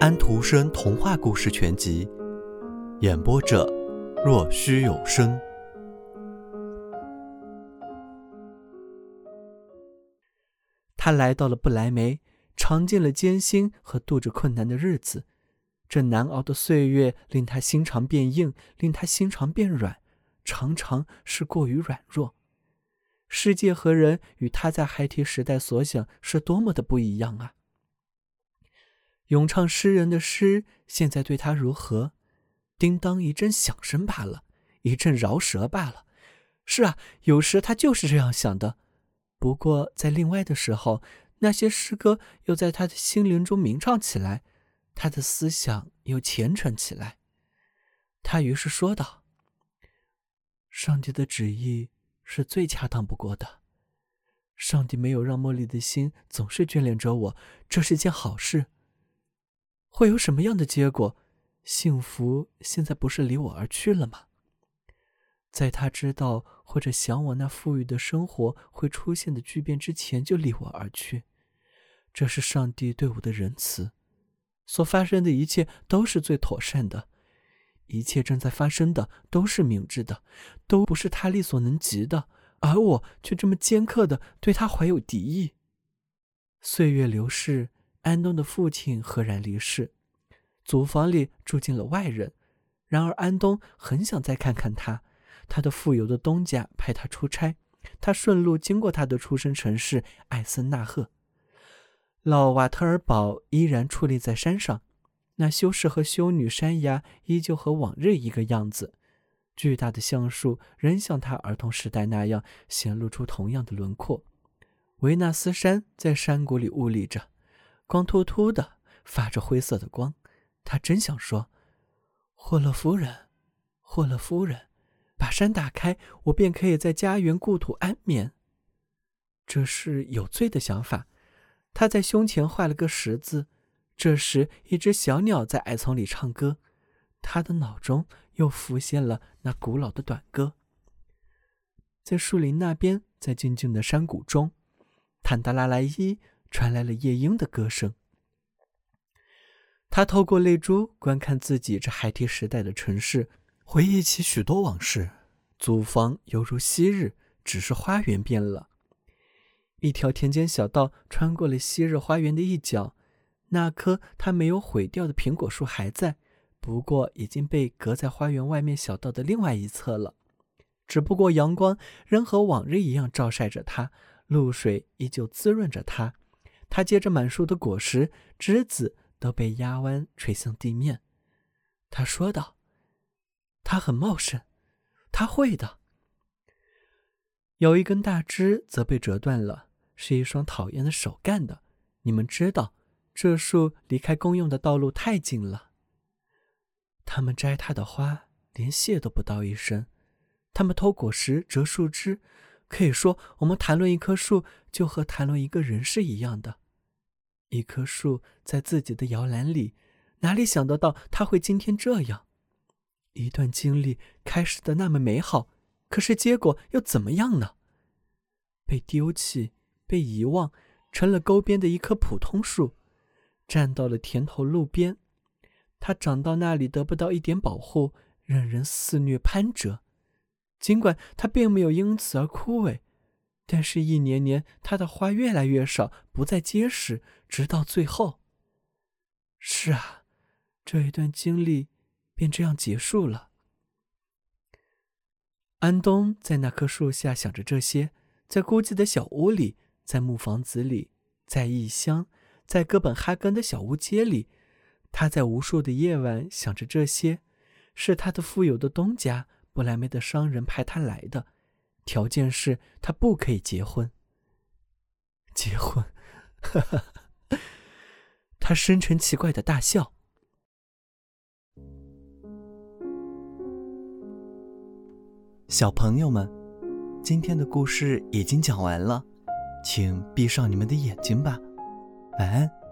安徒生童话故事全集》，演播者：若虚有声。他来到了不来梅，尝尽了艰辛和度着困难的日子。这难熬的岁月令他心肠变硬，令他心肠变软，常常是过于软弱。世界和人与他在孩提时代所想是多么的不一样啊！咏唱诗人的诗，现在对他如何？叮当一阵响声罢了，一阵饶舌罢了。是啊，有时他就是这样想的。不过在另外的时候，那些诗歌又在他的心灵中鸣唱起来，他的思想又虔诚起来。他于是说道：“上帝的旨意是最恰当不过的。上帝没有让茉莉的心总是眷恋着我，这是件好事。”会有什么样的结果？幸福现在不是离我而去了吗？在他知道或者想我那富裕的生活会出现的巨变之前，就离我而去，这是上帝对我的仁慈。所发生的一切都是最妥善的，一切正在发生的都是明智的，都不是他力所能及的，而我却这么尖刻的对他怀有敌意。岁月流逝。安东的父亲赫然离世，祖房里住进了外人。然而安东很想再看看他。他的富有的东家派他出差，他顺路经过他的出生城市艾森纳赫。老瓦特尔堡依然矗立在山上，那修士和修女山崖依旧和往日一个样子。巨大的橡树仍像他儿童时代那样显露出同样的轮廓。维纳斯山在山谷里兀立着。光秃秃的，发着灰色的光。他真想说：“霍勒夫人，霍勒夫人，把山打开，我便可以在家园故土安眠。”这是有罪的想法。他在胸前画了个十字。这时，一只小鸟在矮丛里唱歌。他的脑中又浮现了那古老的短歌。在树林那边，在静静的山谷中，坦达拉莱伊。传来了夜莺的歌声。他透过泪珠观看自己这孩提时代的城市，回忆起许多往事。祖房犹如昔日，只是花园变了。一条田间小道穿过了昔日花园的一角，那棵他没有毁掉的苹果树还在，不过已经被隔在花园外面小道的另外一侧了。只不过阳光仍和往日一样照晒着它，露水依旧滋润着它。他接着满树的果实，枝子都被压弯垂向地面。他说道：“它很茂盛，他会的。”有一根大枝则被折断了，是一双讨厌的手干的。你们知道，这树离开公用的道路太近了。他们摘它的花，连谢都不道一声。他们偷果实，折树枝。可以说，我们谈论一棵树，就和谈论一个人是一样的。一棵树在自己的摇篮里，哪里想得到它会今天这样？一段经历开始的那么美好，可是结果又怎么样呢？被丢弃，被遗忘，成了沟边的一棵普通树，站到了田头路边。它长到那里得不到一点保护，任人肆虐攀折。尽管它并没有因此而枯萎。但是，一年年，它的花越来越少，不再结实，直到最后。是啊，这一段经历便这样结束了。安东在那棵树下想着这些，在孤寂的小屋里，在木房子里，在异乡，在哥本哈根的小屋街里，他在无数的夜晚想着这些。是他的富有的东家布莱梅的商人派他来的。条件是他不可以结婚。结婚，他深沉奇怪的大笑。小朋友们，今天的故事已经讲完了，请闭上你们的眼睛吧，晚安。